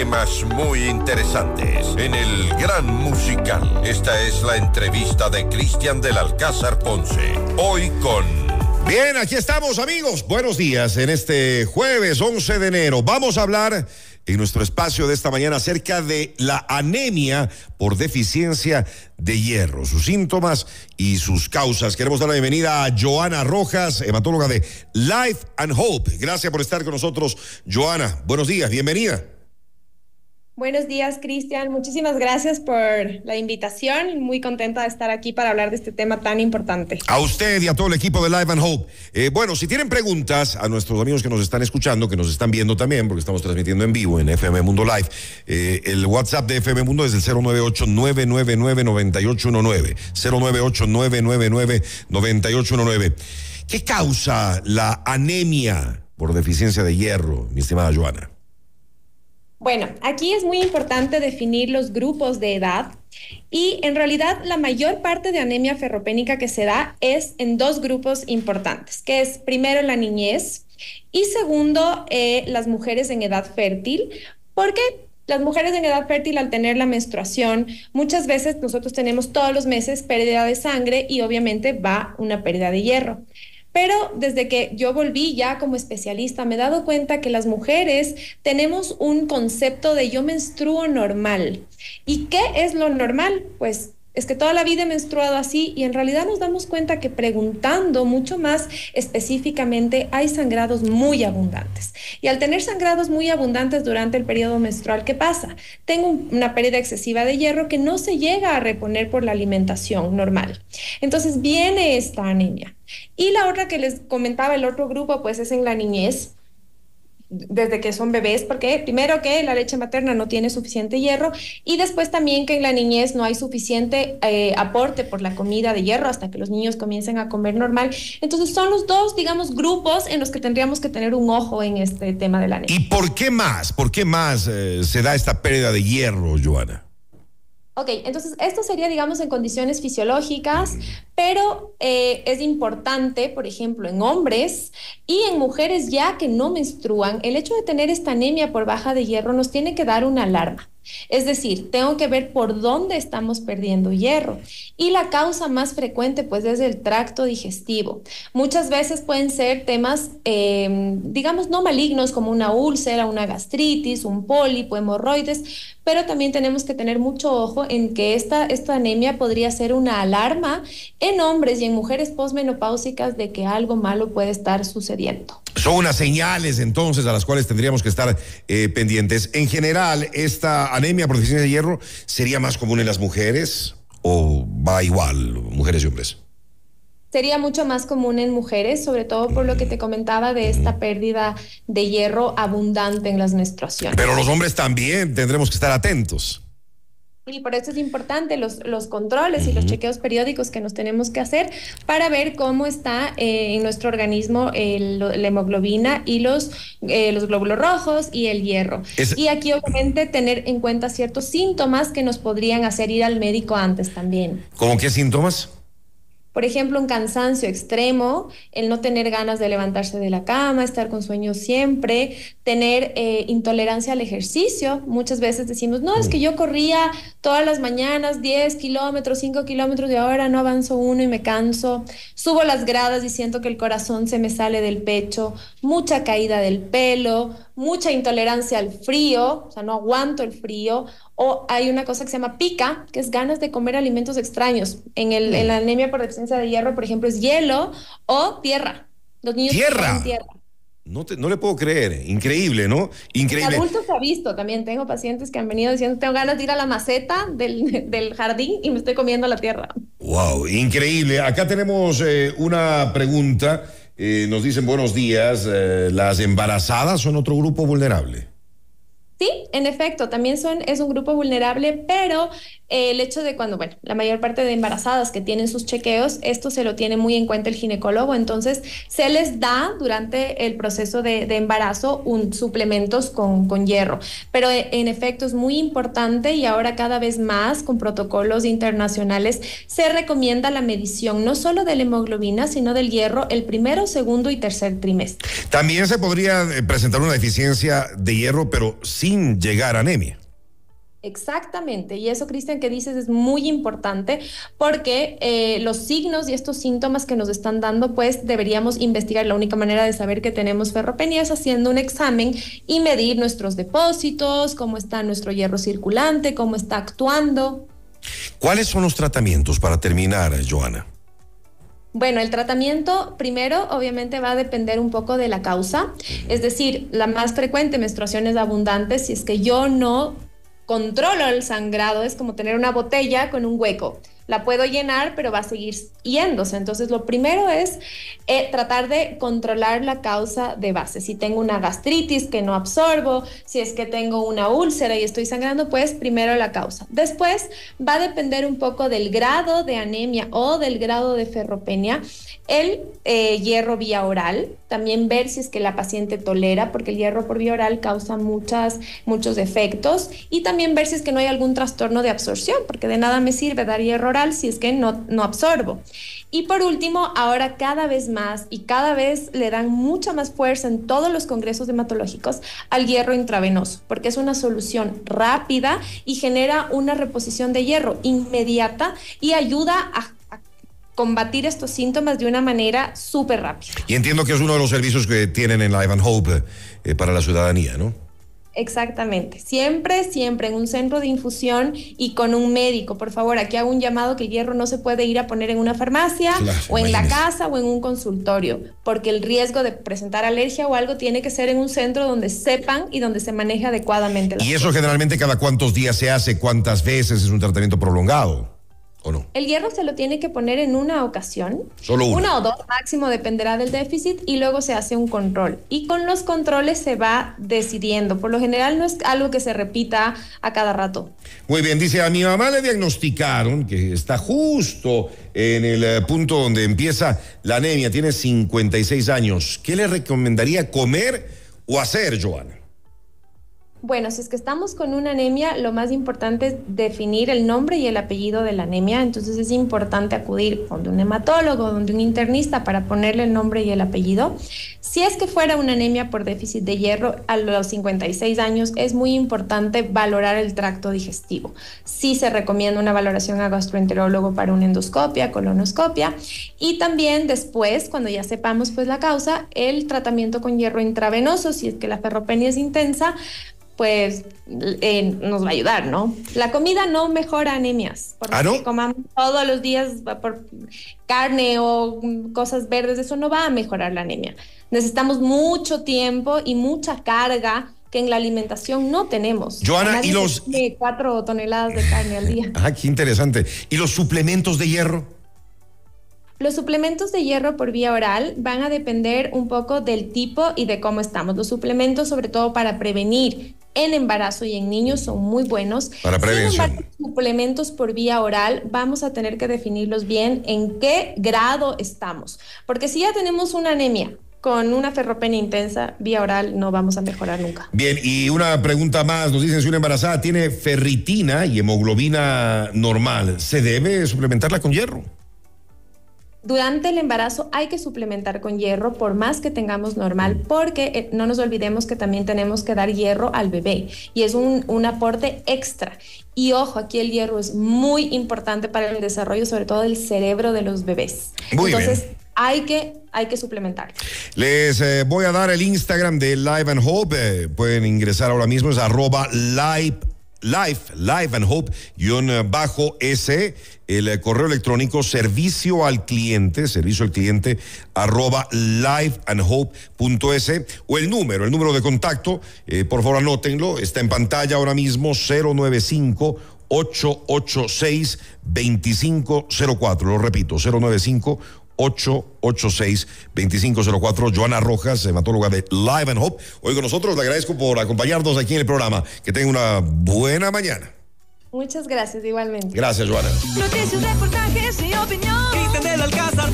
temas muy interesantes en el Gran Musical. Esta es la entrevista de Cristian del Alcázar Ponce. Hoy con... Bien, aquí estamos amigos. Buenos días en este jueves 11 de enero. Vamos a hablar en nuestro espacio de esta mañana acerca de la anemia por deficiencia de hierro, sus síntomas y sus causas. Queremos dar la bienvenida a Joana Rojas, hematóloga de Life and Hope. Gracias por estar con nosotros, Joana. Buenos días, bienvenida. Buenos días, Cristian. Muchísimas gracias por la invitación. Muy contenta de estar aquí para hablar de este tema tan importante. A usted y a todo el equipo de Live and Hope. Eh, bueno, si tienen preguntas a nuestros amigos que nos están escuchando, que nos están viendo también, porque estamos transmitiendo en vivo en FM Mundo Live, eh, el WhatsApp de FM Mundo es el 098-999-9819. 098-999-9819. ¿Qué causa la anemia por deficiencia de hierro, mi estimada Joana? Bueno, aquí es muy importante definir los grupos de edad y en realidad la mayor parte de anemia ferropénica que se da es en dos grupos importantes, que es primero la niñez y segundo eh, las mujeres en edad fértil, porque las mujeres en edad fértil al tener la menstruación, muchas veces nosotros tenemos todos los meses pérdida de sangre y obviamente va una pérdida de hierro. Pero desde que yo volví ya como especialista, me he dado cuenta que las mujeres tenemos un concepto de yo menstruo normal. ¿Y qué es lo normal? Pues es que toda la vida he menstruado así y en realidad nos damos cuenta que preguntando mucho más específicamente hay sangrados muy abundantes. Y al tener sangrados muy abundantes durante el periodo menstrual, ¿qué pasa? Tengo una pérdida excesiva de hierro que no se llega a reponer por la alimentación normal. Entonces viene esta anemia. Y la otra que les comentaba, el otro grupo, pues es en la niñez desde que son bebés, porque primero que la leche materna no tiene suficiente hierro y después también que en la niñez no hay suficiente eh, aporte por la comida de hierro hasta que los niños comiencen a comer normal. Entonces son los dos, digamos, grupos en los que tendríamos que tener un ojo en este tema de la anemia. ¿Y por qué más? ¿Por qué más eh, se da esta pérdida de hierro, Joana? Ok, entonces esto sería, digamos, en condiciones fisiológicas, pero eh, es importante, por ejemplo, en hombres y en mujeres ya que no menstruan, el hecho de tener esta anemia por baja de hierro nos tiene que dar una alarma. Es decir, tengo que ver por dónde estamos perdiendo hierro. Y la causa más frecuente, pues, es el tracto digestivo. Muchas veces pueden ser temas, em, digamos, no malignos, como una úlcera, una gastritis, un pólipo, hemorroides, pero también tenemos que tener mucho ojo en que esta, esta anemia podría ser una alarma en hombres y en mujeres posmenopáusicas de que algo malo puede estar sucediendo. Son unas señales entonces a las cuales tendríamos que estar eh, pendientes. En general, esta anemia por deficiencia de hierro sería más común en las mujeres o va igual, mujeres y hombres? Sería mucho más común en mujeres, sobre todo por lo que te comentaba de esta pérdida de hierro abundante en las menstruaciones. Pero los hombres también tendremos que estar atentos. Y por eso es importante los, los controles y los chequeos periódicos que nos tenemos que hacer para ver cómo está eh, en nuestro organismo la hemoglobina y los, eh, los glóbulos rojos y el hierro. Y aquí obviamente tener en cuenta ciertos síntomas que nos podrían hacer ir al médico antes también. ¿Cómo qué síntomas? Por ejemplo, un cansancio extremo, el no tener ganas de levantarse de la cama, estar con sueño siempre, tener eh, intolerancia al ejercicio. Muchas veces decimos, no, es que yo corría todas las mañanas 10 kilómetros, 5 kilómetros y ahora no avanzo uno y me canso. Subo las gradas y siento que el corazón se me sale del pecho, mucha caída del pelo, mucha intolerancia al frío, o sea, no aguanto el frío, o hay una cosa que se llama pica, que es ganas de comer alimentos extraños. En, el, en la anemia por deficiencia de hierro, por ejemplo, es hielo o tierra. Los niños tierra. tierra. No, no le puedo creer, increíble, ¿no? Increíble. En adultos se ha visto también, tengo pacientes que han venido diciendo, tengo ganas de ir a la maceta del, del jardín y me estoy comiendo la tierra. Wow, increíble. Acá tenemos eh, una pregunta eh, nos dicen buenos días, eh, ¿las embarazadas son otro grupo vulnerable? Sí, en efecto, también son, es un grupo vulnerable, pero el hecho de cuando, bueno, la mayor parte de embarazadas que tienen sus chequeos, esto se lo tiene muy en cuenta el ginecólogo, entonces se les da durante el proceso de, embarazo suplementos con, con hierro, pero en efecto es muy importante y ahora cada vez más con protocolos internacionales se recomienda la medición no solo de la hemoglobina, sino del hierro el primero, segundo y tercer trimestre. También se podría eh, presentar una deficiencia de hierro, pero sin llegar a anemia. Exactamente, y eso, Cristian, que dices es muy importante porque eh, los signos y estos síntomas que nos están dando, pues deberíamos investigar. La única manera de saber que tenemos ferropenia es haciendo un examen y medir nuestros depósitos, cómo está nuestro hierro circulante, cómo está actuando. ¿Cuáles son los tratamientos para terminar, Joana? Bueno, el tratamiento primero obviamente va a depender un poco de la causa, es decir, la más frecuente menstruaciones abundantes, si es que yo no controlo el sangrado, es como tener una botella con un hueco la puedo llenar, pero va a seguir yéndose. Entonces, lo primero es eh, tratar de controlar la causa de base. Si tengo una gastritis que no absorbo, si es que tengo una úlcera y estoy sangrando, pues primero la causa. Después va a depender un poco del grado de anemia o del grado de ferropenia, el eh, hierro vía oral, también ver si es que la paciente tolera, porque el hierro por vía oral causa muchas, muchos efectos, y también ver si es que no hay algún trastorno de absorción, porque de nada me sirve dar hierro oral si es que no, no absorbo. Y por último, ahora cada vez más y cada vez le dan mucha más fuerza en todos los congresos hematológicos al hierro intravenoso, porque es una solución rápida y genera una reposición de hierro inmediata y ayuda a combatir estos síntomas de una manera súper rápida. Y entiendo que es uno de los servicios que tienen en Live and Hope para la ciudadanía, ¿no? Exactamente. Siempre, siempre en un centro de infusión y con un médico. Por favor, aquí hago un llamado que el hierro no se puede ir a poner en una farmacia o en la casa o en un consultorio, porque el riesgo de presentar alergia o algo tiene que ser en un centro donde sepan y donde se maneje adecuadamente. ¿Y eso generalmente cada cuántos días se hace? ¿Cuántas veces es un tratamiento prolongado? El hierro se lo tiene que poner en una ocasión. Solo una. Una o dos máximo, dependerá del déficit, y luego se hace un control. Y con los controles se va decidiendo. Por lo general no es algo que se repita a cada rato. Muy bien, dice, a mi mamá le diagnosticaron que está justo en el eh, punto donde empieza la anemia, tiene 56 años. ¿Qué le recomendaría comer o hacer, Joana? Bueno, si es que estamos con una anemia, lo más importante es definir el nombre y el apellido de la anemia. Entonces es importante acudir donde un hematólogo, donde un internista para ponerle el nombre y el apellido. Si es que fuera una anemia por déficit de hierro a los 56 años, es muy importante valorar el tracto digestivo. Sí se recomienda una valoración a gastroenterólogo para una endoscopia, colonoscopia y también después, cuando ya sepamos pues la causa, el tratamiento con hierro intravenoso, si es que la ferropenia es intensa, pues eh, nos va a ayudar, ¿no? La comida no mejora anemias. Por ¿Ah, no? comamos todos los días por carne o cosas verdes, eso no va a mejorar la anemia. Necesitamos mucho tiempo y mucha carga que en la alimentación no tenemos. Joana, y los... Cuatro toneladas de carne al día. Ah, qué interesante. ¿Y los suplementos de hierro? Los suplementos de hierro por vía oral van a depender un poco del tipo y de cómo estamos. Los suplementos, sobre todo para prevenir en embarazo y en niños son muy buenos. Para prevención. Sin suplementos por vía oral, vamos a tener que definirlos bien en qué grado estamos. Porque si ya tenemos una anemia con una ferropenia intensa, vía oral, no vamos a mejorar nunca. Bien, y una pregunta más. Nos dicen si una embarazada tiene ferritina y hemoglobina normal, ¿se debe suplementarla con hierro? Durante el embarazo hay que suplementar con hierro por más que tengamos normal, porque eh, no nos olvidemos que también tenemos que dar hierro al bebé y es un, aporte extra. Y ojo, aquí el hierro es muy importante para el desarrollo, sobre todo del cerebro de los bebés. Muy Entonces, hay que, hay que suplementar. Les eh, voy a dar el Instagram de Live and Hope. Eh, pueden ingresar ahora mismo, es arroba live Life, Live and Hope, guion eh, bajo S, el eh, correo electrónico servicio al cliente, servicio al cliente, arroba liveandhope.es, o el número, el número de contacto, eh, por favor anótenlo, está en pantalla ahora mismo, 095 886 2504, lo repito, 095 886-2504. Joana Rojas, hematóloga de Live and Hope. Hoy con nosotros, le agradezco por acompañarnos aquí en el programa. Que tenga una buena mañana. Muchas gracias, igualmente. Gracias, Joana. Noticias, reportajes y opinión. Cristian del Alcázar